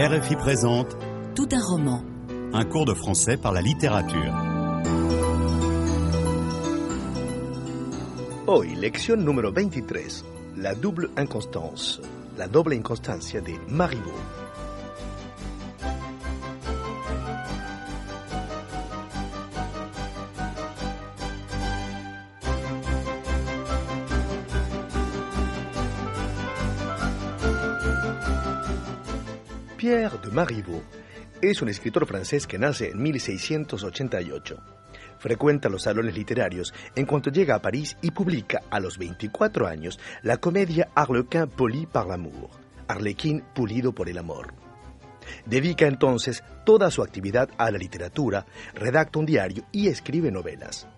RFI présente Tout un roman. un cours de français par la littérature. Hoy, lección número 23, la double inconstance, la doble inconstancia de Marivaux. Pierre de Marivaux es un escritor francés que nace en 1688. Frecuenta los salones literarios en cuanto llega a París y publica a los 24 años la comedia Arlequin poli par l'amour, Arlequín pulido por el amor. Dedica entonces toda su actividad a la literatura, redacta un diario y escribe novelas.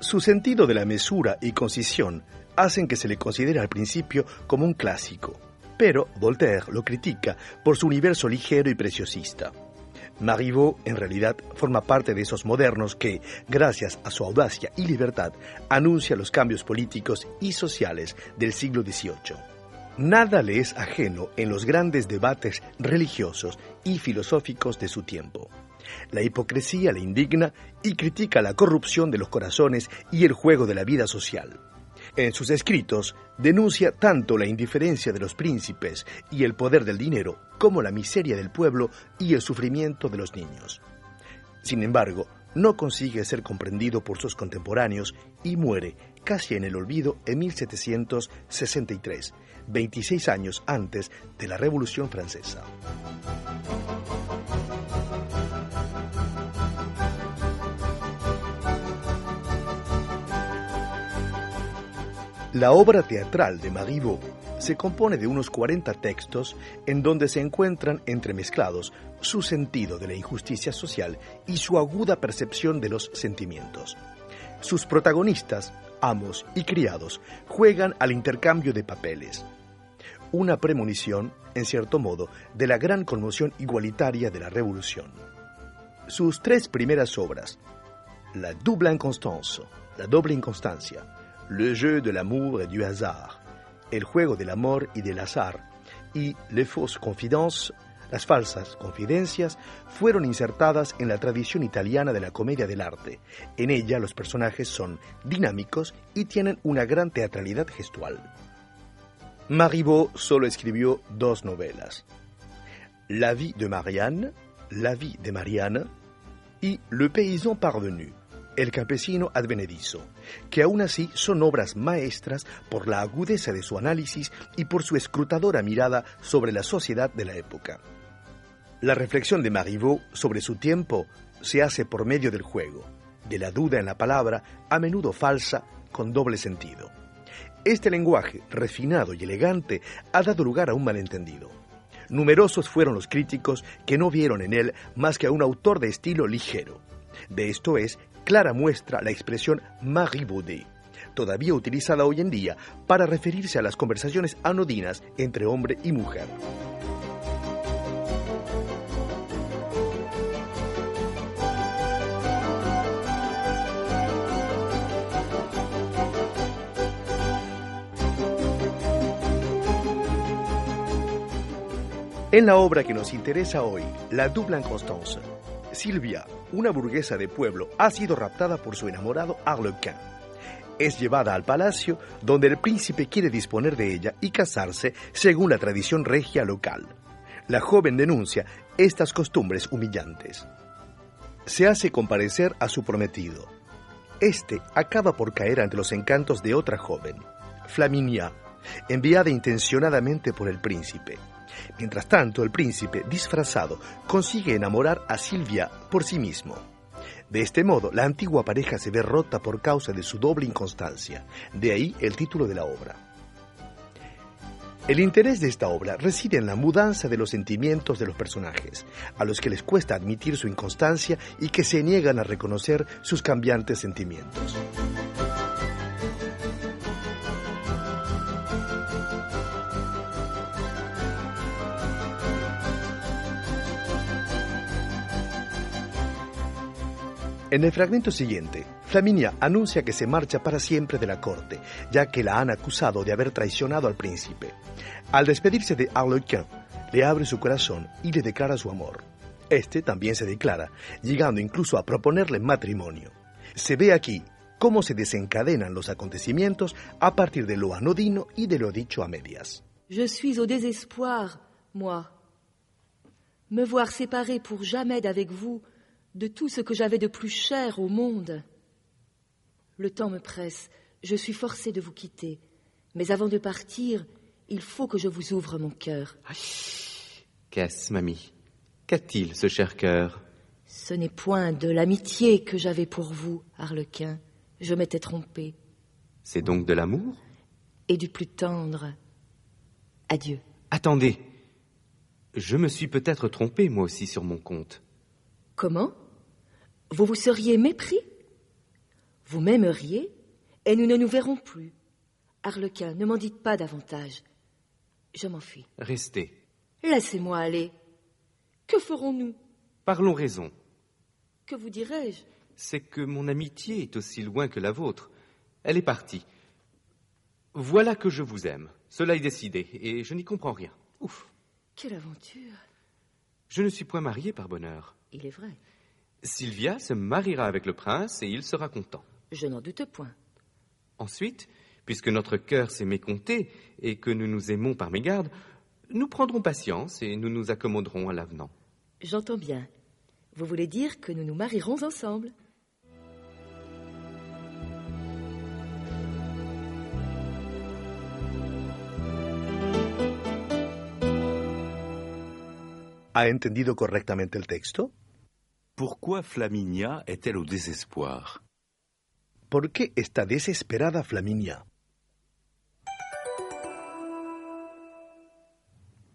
Su sentido de la mesura y concisión hacen que se le considere al principio como un clásico, pero Voltaire lo critica por su universo ligero y preciosista. Marivaux, en realidad, forma parte de esos modernos que, gracias a su audacia y libertad, anuncia los cambios políticos y sociales del siglo XVIII. Nada le es ajeno en los grandes debates religiosos y filosóficos de su tiempo. La hipocresía le indigna y critica la corrupción de los corazones y el juego de la vida social. En sus escritos denuncia tanto la indiferencia de los príncipes y el poder del dinero como la miseria del pueblo y el sufrimiento de los niños. Sin embargo, no consigue ser comprendido por sus contemporáneos y muere casi en el olvido en 1763, 26 años antes de la Revolución Francesa. La obra teatral de Marivaux se compone de unos 40 textos en donde se encuentran entremezclados su sentido de la injusticia social y su aguda percepción de los sentimientos. Sus protagonistas, amos y criados, juegan al intercambio de papeles. Una premonición, en cierto modo, de la gran conmoción igualitaria de la Revolución. Sus tres primeras obras, La double inconstance, la doble inconstancia, Le jeu de l'amour et du hasard, El juego del amor y del azar, y Les fausses confidences, las falsas confidencias, fueron insertadas en la tradición italiana de la comedia del arte. En ella los personajes son dinámicos y tienen una gran teatralidad gestual. Marivaux solo escribió dos novelas. La vie de Marianne, La vie de Marianne, y Le paysan parvenu, El campesino advenedizo, que aún así son obras maestras por la agudeza de su análisis y por su escrutadora mirada sobre la sociedad de la época. La reflexión de Marivaux sobre su tiempo se hace por medio del juego, de la duda en la palabra, a menudo falsa, con doble sentido. Este lenguaje, refinado y elegante, ha dado lugar a un malentendido. Numerosos fueron los críticos que no vieron en él más que a un autor de estilo ligero. De esto es clara muestra la expresión marivaudet, todavía utilizada hoy en día para referirse a las conversaciones anodinas entre hombre y mujer. En la obra que nos interesa hoy, La double inconstance, Silvia, una burguesa de pueblo, ha sido raptada por su enamorado Arlequin. Es llevada al palacio donde el príncipe quiere disponer de ella y casarse según la tradición regia local. La joven denuncia estas costumbres humillantes. Se hace comparecer a su prometido. Este acaba por caer ante los encantos de otra joven, Flaminia, enviada intencionadamente por el príncipe. Mientras tanto, el príncipe, disfrazado, consigue enamorar a Silvia por sí mismo. De este modo, la antigua pareja se ve rota por causa de su doble inconstancia. De ahí el título de la obra. El interés de esta obra reside en la mudanza de los sentimientos de los personajes, a los que les cuesta admitir su inconstancia y que se niegan a reconocer sus cambiantes sentimientos. En el fragmento siguiente, Flaminia anuncia que se marcha para siempre de la corte, ya que la han acusado de haber traicionado al príncipe. Al despedirse de Arlequin, le abre su corazón y le declara su amor. Este también se declara, llegando incluso a proponerle matrimonio. Se ve aquí cómo se desencadenan los acontecimientos a partir de lo anodino y de lo dicho a medias. Je suis au désespoir, moi. Me voir séparé pour jamais d'avec vous de tout ce que j'avais de plus cher au monde. Le temps me presse, je suis forcé de vous quitter. Mais avant de partir, il faut que je vous ouvre mon cœur. Qu'est-ce, mamie? Qu'a-t-il, ce cher cœur? Ce n'est point de l'amitié que j'avais pour vous, Harlequin. Je m'étais trompé. C'est donc de l'amour? Et du plus tendre. Adieu. Attendez. Je me suis peut-être trompé, moi aussi, sur mon compte. Comment? Vous vous seriez mépris? Vous m'aimeriez et nous ne nous verrons plus. Harlequin, ne m'en dites pas davantage. Je m'enfuis. Restez. Laissez-moi aller. Que ferons-nous? Parlons raison. Que vous dirai-je C'est que mon amitié est aussi loin que la vôtre. Elle est partie. Voilà que je vous aime. Cela est décidé, et je n'y comprends rien. Ouf. Quelle aventure Je ne suis point marié par bonheur. Il est vrai. Sylvia se mariera avec le prince et il sera content. Je n'en doute point. Ensuite, puisque notre cœur s'est mécompté et que nous nous aimons par mégarde, nous prendrons patience et nous nous accommoderons à l'avenant. J'entends bien. Vous voulez dire que nous nous marierons ensemble ¿Ha entendido correctamente el texto? Pourquoi Flaminia est-elle au désespoir? ¿Por qué está desesperada Flaminia?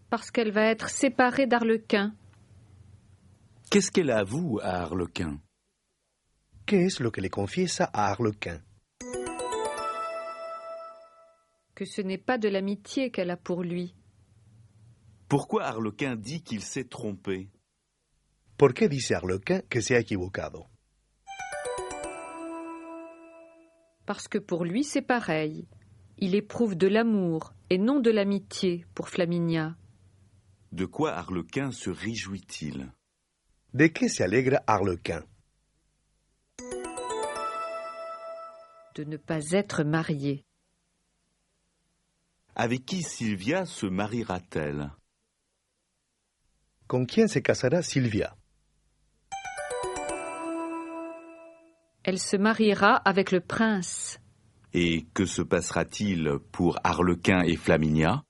Parce qu'elle va être séparée d'Arlequin. Qu'est-ce qu'elle avoue à Harlequin ¿Qué es lo que le confiesa a Harlequin? Que ce n'est pas de l'amitié qu'elle a pour lui. Pourquoi Harlequin dit qu'il s'est trompé? ¿Por qué dice Harlequin que se ha equivocado? Parce que pour lui, c'est pareil. Il éprouve de l'amour et non de l'amitié pour Flaminia. De quoi Harlequin se réjouit-il? ¿De qué se alegra Harlequin? De ne pas être marié. Avec qui Sylvia se mariera-t-elle? ¿Con quién se casará Silvia? Elle se mariera avec le prince. Et que se passera-t-il pour Harlequin et Flaminia?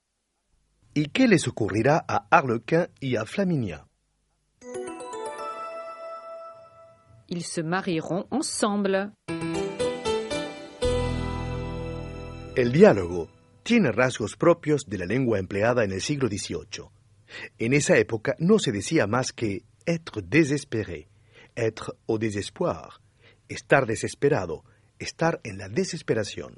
¿Y qué les ocurrirá a Harlequin y a Flaminia? Ils se marieront ensemble. El diálogo tiene rasgos propios de la lengua empleada en el siglo XVIII. En esa época no se decía más que être désespéré, être au désespoir, estar desesperado, estar en la desesperación.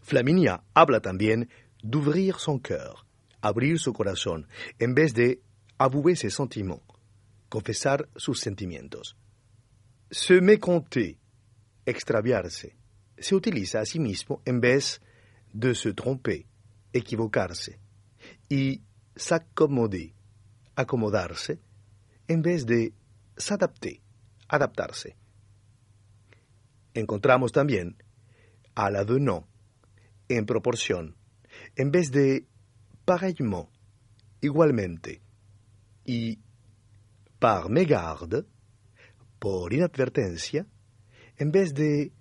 Flaminia habla también d'ouvrir son cœur, abrir su corazón, en vez de avouer ses sentiments, confesar sus sentimientos. Se mécompter, extraviarse, se utiliza a sí mismo en vez de se tromper, equivocarse, y s'accommoder, acomodarse, en vez de s'adapter, adaptarse. Encontramos también a la de no, en proporción, en vez de pareillement, igualmente, y par mégarde, por inadvertencia, en vez de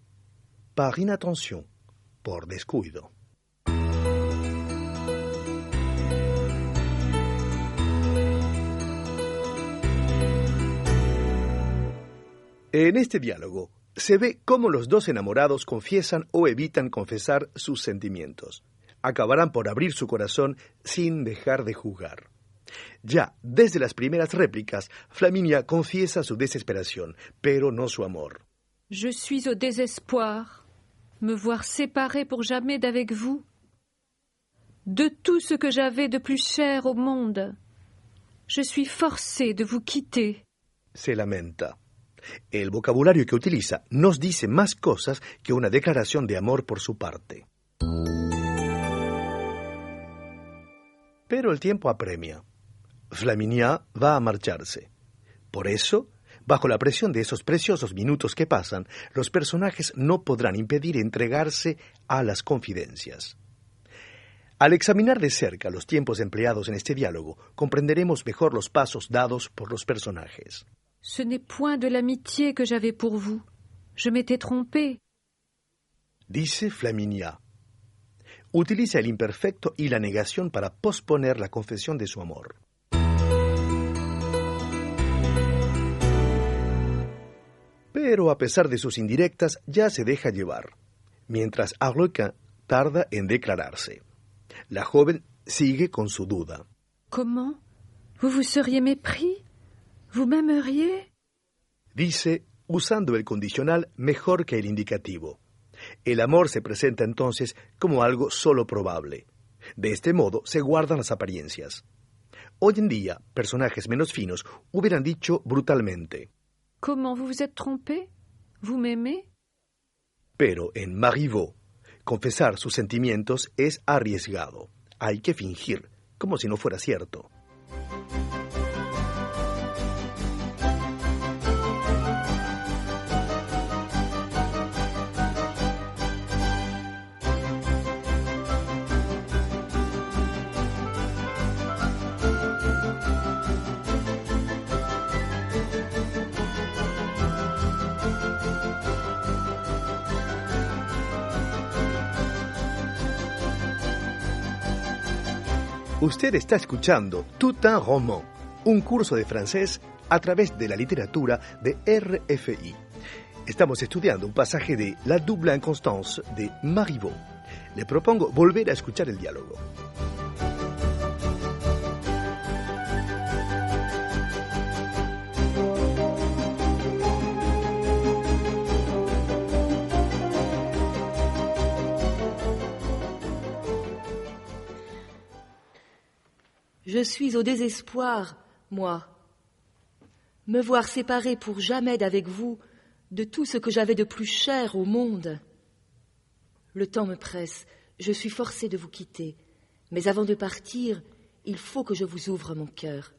par inattention, por descuido. En este diálogo se ve cómo los dos enamorados confiesan o evitan confesar sus sentimientos. Acabarán por abrir su corazón sin dejar de jugar. Ya desde las primeras réplicas, Flaminia confiesa su desesperación, pero no su amor. Je suis au désespoir. Me voir séparé pour jamais d'avec vous. De tout ce que j'avais de plus cher au monde. Je suis forcé de vous quitter. Se lamenta. El vocabulario que utiliza nos dice más cosas que una declaración de amor por su parte. Pero el tiempo apremia. Flaminia va a marcharse. Por eso, bajo la presión de esos preciosos minutos que pasan, los personajes no podrán impedir entregarse a las confidencias. Al examinar de cerca los tiempos empleados en este diálogo, comprenderemos mejor los pasos dados por los personajes. Ce n'est point de l'amitié que j'avais pour vous. Je m'étais trompé. Dice Flaminia. Utiliza el imperfecto y la negación para posponer la confesión de su amor. Pero a pesar de sus indirectas, ya se deja llevar, mientras Arlequin tarda en declararse. La joven sigue con su duda. Comment? Vous vous seriez mépris? Vous m'aimeriez Dice usando el condicional mejor que el indicativo. El amor se presenta entonces como algo solo probable. De este modo se guardan las apariencias. Hoy en día, personajes menos finos hubieran dicho brutalmente. Comment vous vous êtes trompé Vous m'aimez Pero en Marivaux, confesar sus sentimientos es arriesgado. Hay que fingir, como si no fuera cierto. Usted está escuchando Tout un roman, un curso de francés a través de la literatura de RFI. Estamos estudiando un pasaje de La double inconstance de Marivaux. Le propongo volver a escuchar el diálogo. Je suis au désespoir, moi. Me voir séparée pour jamais d'avec vous de tout ce que j'avais de plus cher au monde. Le temps me presse, je suis forcée de vous quitter, mais avant de partir, il faut que je vous ouvre mon cœur.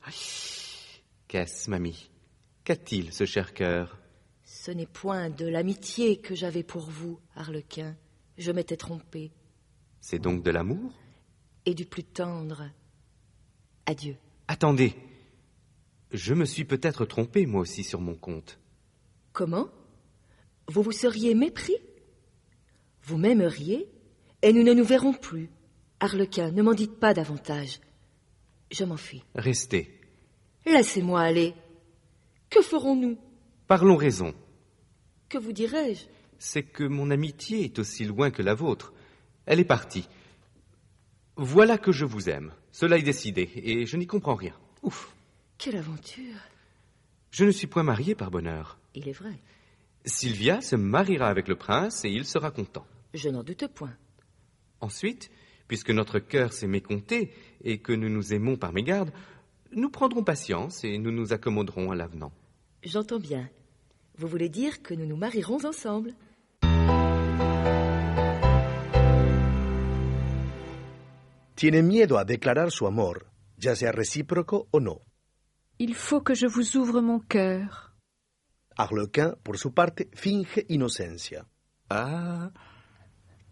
Qu'est-ce, mamie? Qu'a-t-il, ce cher cœur? Ce n'est point de l'amitié que j'avais pour vous, Harlequin. Je m'étais trompée. C'est donc de l'amour? Et du plus tendre. Adieu. Attendez. Je me suis peut-être trompé, moi aussi, sur mon compte. Comment? Vous vous seriez mépris? Vous m'aimeriez et nous ne nous verrons plus. Harlequin, ne m'en dites pas davantage. Je m'enfuis. Restez. Laissez-moi aller. Que ferons-nous? Parlons raison. Que vous dirai-je C'est que mon amitié est aussi loin que la vôtre. Elle est partie. Voilà que je vous aime. Cela est décidé, et je n'y comprends rien. Ouf. Quelle aventure Je ne suis point marié par bonheur. Il est vrai. Sylvia se mariera avec le prince et il sera content. Je n'en doute point. Ensuite, puisque notre cœur s'est mécompté et que nous nous aimons par mégarde, nous prendrons patience et nous nous accommoderons à l'avenant. J'entends bien. Vous voulez dire que nous nous marierons ensemble Tiene miedo a declarar su amor, ya sea recíproco o no. Il faut que je vous ouvre mon cœur. Arlequin, por su parte, finge inocencia. Ah,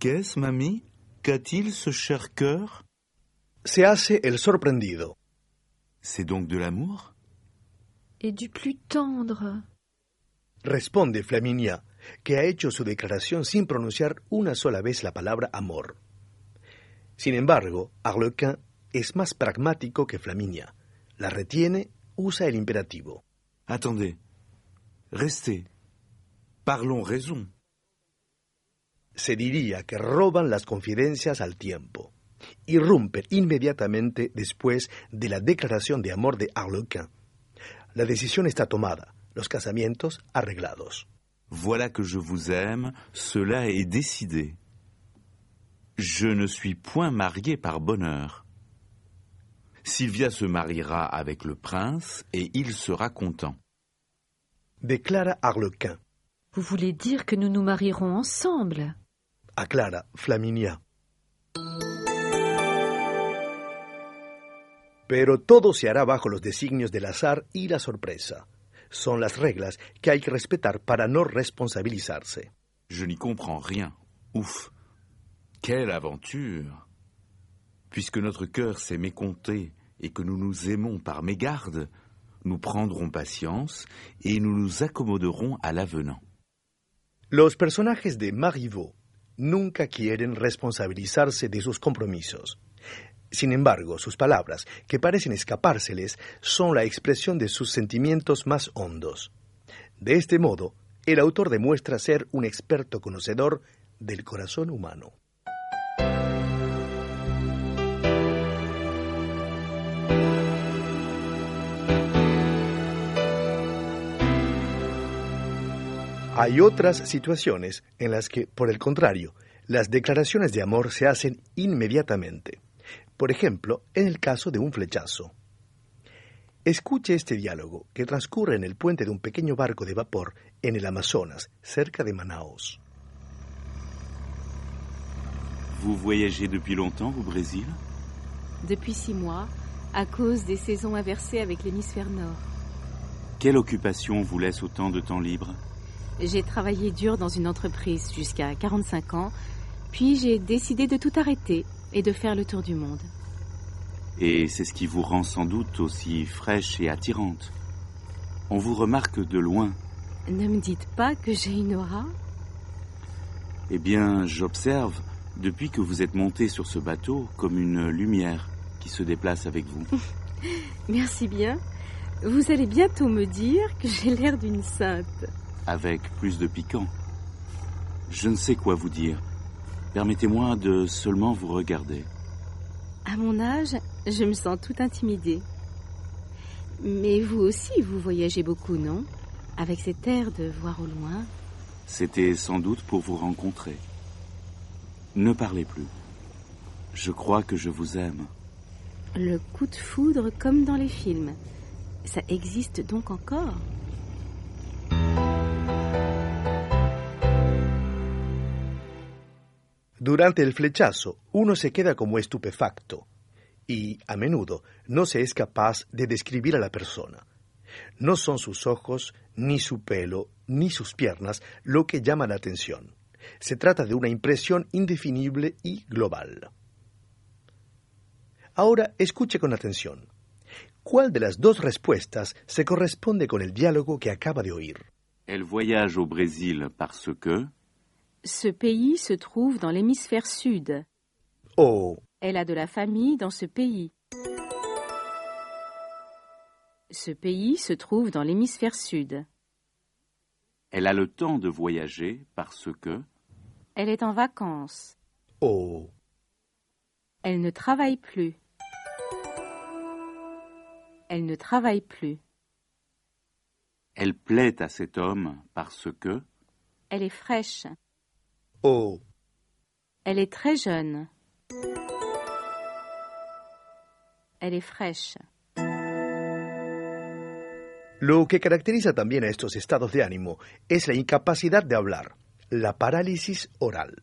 qu'est-ce, mamie Qu'a-t-il, ce cher cœur Se hace el sorprendido. C'est donc de l'amour Et du plus tendre. Responde Flaminia, que ha hecho su declaración sin pronunciar una sola vez la palabra amor. Sin embargo, Arlequin es más pragmático que Flaminia. La retiene, usa el imperativo. Attendez. Restez. Parlons raison. Se diría que roban las confidencias al tiempo. Irrumpen inmediatamente después de la declaración de amor de Arlequin. La decisión está tomada, los casamientos arreglados. Voilà que je vous aime, cela est décidé. Je ne suis point marié par bonheur. Sylvia se mariera avec le prince et il sera content. Declara Arlequin. Vous voulez dire que nous nous marierons ensemble? Aclara Flaminia. Pero todo se hará bajo los designios del azar y la sorpresa. Son las reglas que hay que respetar para no responsabilizarse. Je n'y comprends rien. Ouf. Quelle aventure. Puisque notre cœur s'est mécompté et que nous nous aimons par mégarde, nous prendrons patience et nous nous accommoderons à l'avenant. Los personajes de Marivaux nunca quieren responsabilizarse de sus compromisos. Sin embargo, sus palabras, que parecen escapárseles, son la expresión de sus sentimientos más hondos. De este modo, el autor demuestra ser un experto conocedor del corazón humano. Hay otras situaciones en las que, por el contrario, las declaraciones de amor se hacen inmediatamente. Por ejemplo, en el caso de un flechazo. Escuche este diálogo que transcurre en el puente de un pequeño barco de vapor en el Amazonas, cerca de Manaus. Vous voyagez depuis longtemps au Brésil Depuis six mois, à cause des saisons inversées avec l'hémisphère nord. Quelle occupation vous laisse autant de temps libre J'ai travaillé dur dans une entreprise jusqu'à 45 ans, puis j'ai décidé de tout arrêter et de faire le tour du monde. Et c'est ce qui vous rend sans doute aussi fraîche et attirante. On vous remarque de loin. Ne me dites pas que j'ai une aura Eh bien, j'observe, depuis que vous êtes monté sur ce bateau, comme une lumière qui se déplace avec vous. Merci bien. Vous allez bientôt me dire que j'ai l'air d'une sainte. Avec plus de piquant. Je ne sais quoi vous dire. Permettez-moi de seulement vous regarder. À mon âge, je me sens tout intimidée. Mais vous aussi, vous voyagez beaucoup, non? Avec cet air de voir au loin. C'était sans doute pour vous rencontrer. Ne parlez plus. Je crois que je vous aime. Le coup de foudre comme dans les films. Ça existe donc encore? Durante el flechazo, uno se queda como estupefacto y, a menudo, no se es capaz de describir a la persona. No son sus ojos, ni su pelo, ni sus piernas lo que llama la atención. Se trata de una impresión indefinible y global. Ahora escuche con atención. ¿Cuál de las dos respuestas se corresponde con el diálogo que acaba de oír? Elle voyage au Brésil parce Ce pays se trouve dans l'hémisphère sud. O Elle a de la famille dans ce pays. Ce pays se trouve dans l'hémisphère sud. elle a le temps de voyager parce que Elle est en vacances. o Elle ne travaille plus. Elle ne travaille plus. elle plaît à cet homme parce que Elle est fraîche. O Elle est très jeune. Elle est fraîche. Lo que caracteriza también a estos estados de ánimo es la incapacidad de hablar, la parálisis oral.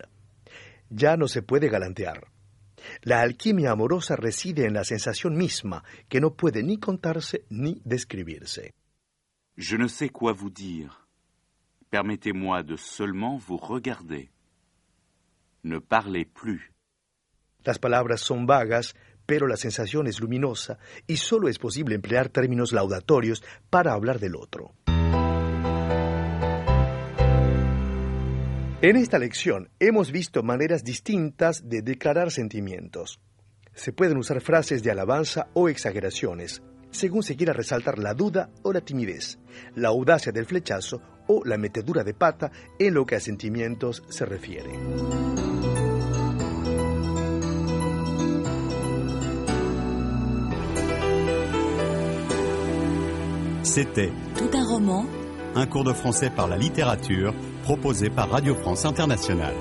Ya no se puede galantear. La alquimia amorosa reside en la sensación misma, que no puede ni contarse ni describirse. je ne sais quoi vous dire. Permettez-moi de seulement vous regarder. Ne parlez plus. Las palabras son vagas, pero la sensación es luminosa y solo es posible emplear términos laudatorios para hablar del otro. En esta lección hemos visto maneras distintas de declarar sentimientos. Se pueden usar frases de alabanza o exageraciones, según se quiera resaltar la duda o la timidez, la audacia del flechazo o la metedura de pata en lo que a sentimientos se refiere. C'était Tout un roman un cours de français par la littérature proposé par Radio France Internationale.